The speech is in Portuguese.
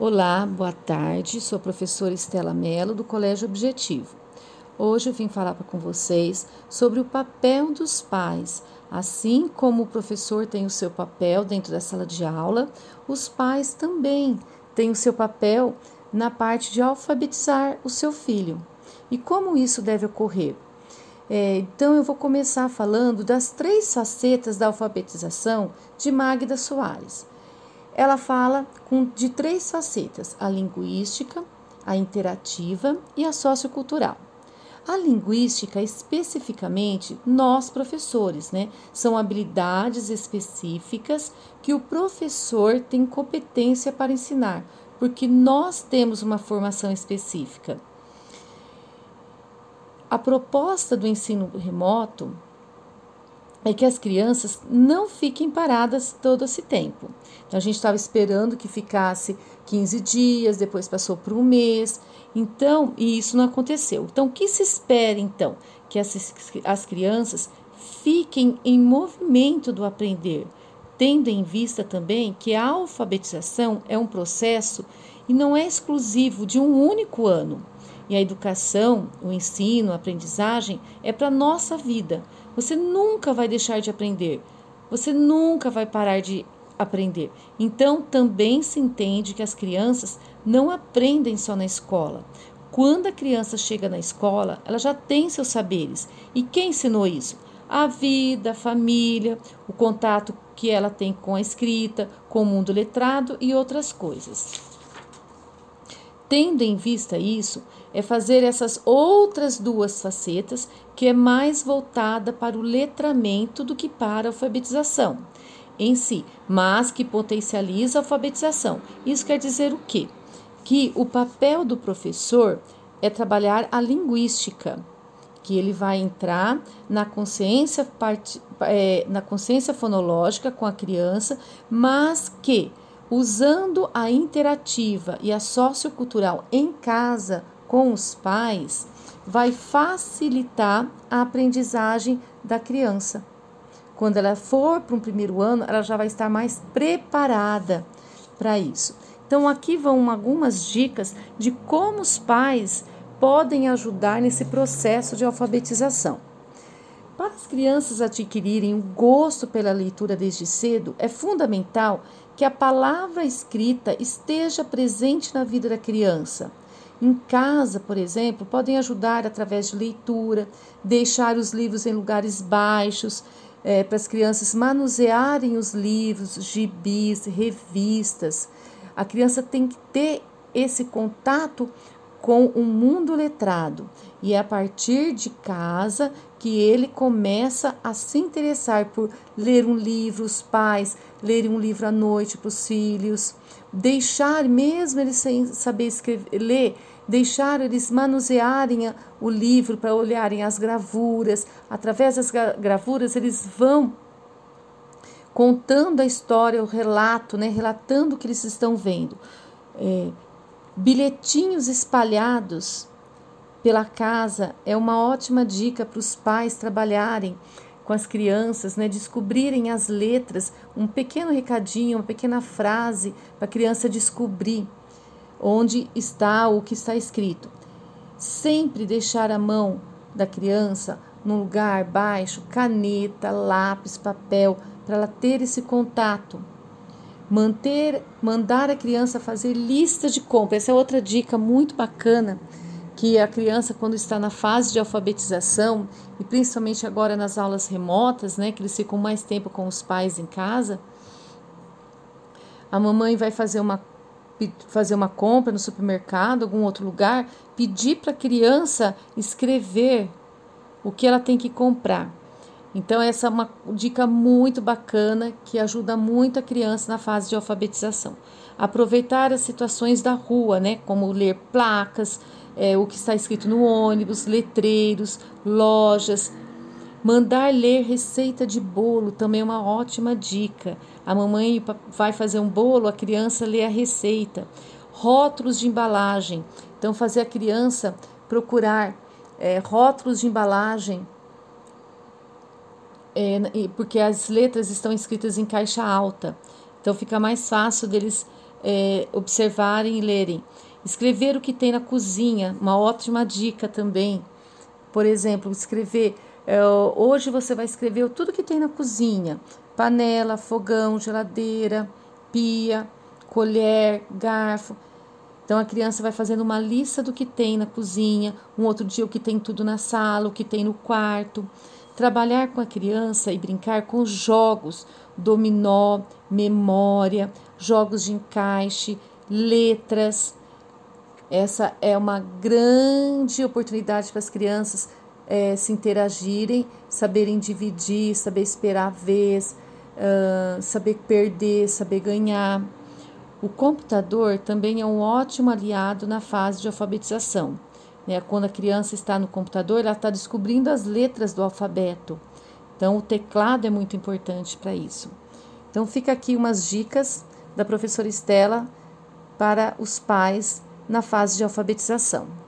Olá, boa tarde. Sou a professora Estela Mello do Colégio Objetivo. Hoje eu vim falar com vocês sobre o papel dos pais. Assim como o professor tem o seu papel dentro da sala de aula, os pais também têm o seu papel na parte de alfabetizar o seu filho. E como isso deve ocorrer? É, então, eu vou começar falando das três facetas da alfabetização de Magda Soares ela fala de três facetas: a linguística, a interativa e a sociocultural. A linguística, especificamente, nós professores, né? São habilidades específicas que o professor tem competência para ensinar, porque nós temos uma formação específica. A proposta do ensino remoto é que as crianças não fiquem paradas todo esse tempo. Então, a gente estava esperando que ficasse 15 dias, depois passou por um mês, então, e isso não aconteceu. Então, o que se espera, então? Que as, as crianças fiquem em movimento do aprender, tendo em vista também que a alfabetização é um processo e não é exclusivo de um único ano. E a educação, o ensino, a aprendizagem é para a nossa vida. Você nunca vai deixar de aprender. Você nunca vai parar de aprender. Então, também se entende que as crianças não aprendem só na escola. Quando a criança chega na escola, ela já tem seus saberes. E quem ensinou isso? A vida, a família, o contato que ela tem com a escrita, com o mundo letrado e outras coisas. Tendo em vista isso, é fazer essas outras duas facetas que é mais voltada para o letramento do que para a alfabetização em si, mas que potencializa a alfabetização. Isso quer dizer o quê? Que o papel do professor é trabalhar a linguística, que ele vai entrar na consciência, é, na consciência fonológica com a criança, mas que usando a interativa e a sociocultural em casa com os pais, vai facilitar a aprendizagem da criança. Quando ela for para um primeiro ano, ela já vai estar mais preparada para isso. Então, aqui vão algumas dicas de como os pais podem ajudar nesse processo de alfabetização. Para as crianças adquirirem o gosto pela leitura desde cedo, é fundamental que a palavra escrita esteja presente na vida da criança. Em casa, por exemplo, podem ajudar através de leitura, deixar os livros em lugares baixos, é, para as crianças manusearem os livros, gibis, revistas. A criança tem que ter esse contato com o mundo letrado. E é a partir de casa que ele começa a se interessar por ler um livro, os pais lerem um livro à noite para os filhos, deixar, mesmo eles sem saber escrever, ler, deixar eles manusearem o livro para olharem as gravuras. Através das gravuras, eles vão contando a história, o relato, né, relatando o que eles estão vendo. É, bilhetinhos espalhados pela casa é uma ótima dica para os pais trabalharem com as crianças, né, descobrirem as letras, um pequeno recadinho, uma pequena frase para a criança descobrir onde está o que está escrito. Sempre deixar a mão da criança num lugar baixo, caneta, lápis, papel, para ela ter esse contato. Manter, mandar a criança fazer lista de compra. Essa é outra dica muito bacana que a criança quando está na fase de alfabetização e principalmente agora nas aulas remotas, né, que eles ficam mais tempo com os pais em casa, a mamãe vai fazer uma fazer uma compra no supermercado, algum outro lugar, pedir para a criança escrever o que ela tem que comprar. Então, essa é uma dica muito bacana que ajuda muito a criança na fase de alfabetização. Aproveitar as situações da rua, né? Como ler placas, é, o que está escrito no ônibus, letreiros, lojas. Mandar ler receita de bolo também é uma ótima dica. A mamãe vai fazer um bolo, a criança lê a receita. Rótulos de embalagem. Então, fazer a criança procurar é, rótulos de embalagem, é, porque as letras estão escritas em caixa alta. Então, fica mais fácil deles é, observarem e lerem. Escrever o que tem na cozinha, uma ótima dica também. Por exemplo, escrever. É, hoje você vai escrever tudo que tem na cozinha: panela, fogão, geladeira, pia, colher, garfo. Então a criança vai fazendo uma lista do que tem na cozinha, um outro dia o que tem tudo na sala, o que tem no quarto. Trabalhar com a criança e brincar com jogos, dominó, memória, jogos de encaixe, letras. Essa é uma grande oportunidade para as crianças é, se interagirem, saberem dividir, saber esperar a vez, uh, saber perder, saber ganhar. O computador também é um ótimo aliado na fase de alfabetização. Né? Quando a criança está no computador, ela está descobrindo as letras do alfabeto. Então, o teclado é muito importante para isso. Então, fica aqui umas dicas da professora Estela para os pais na fase de alfabetização.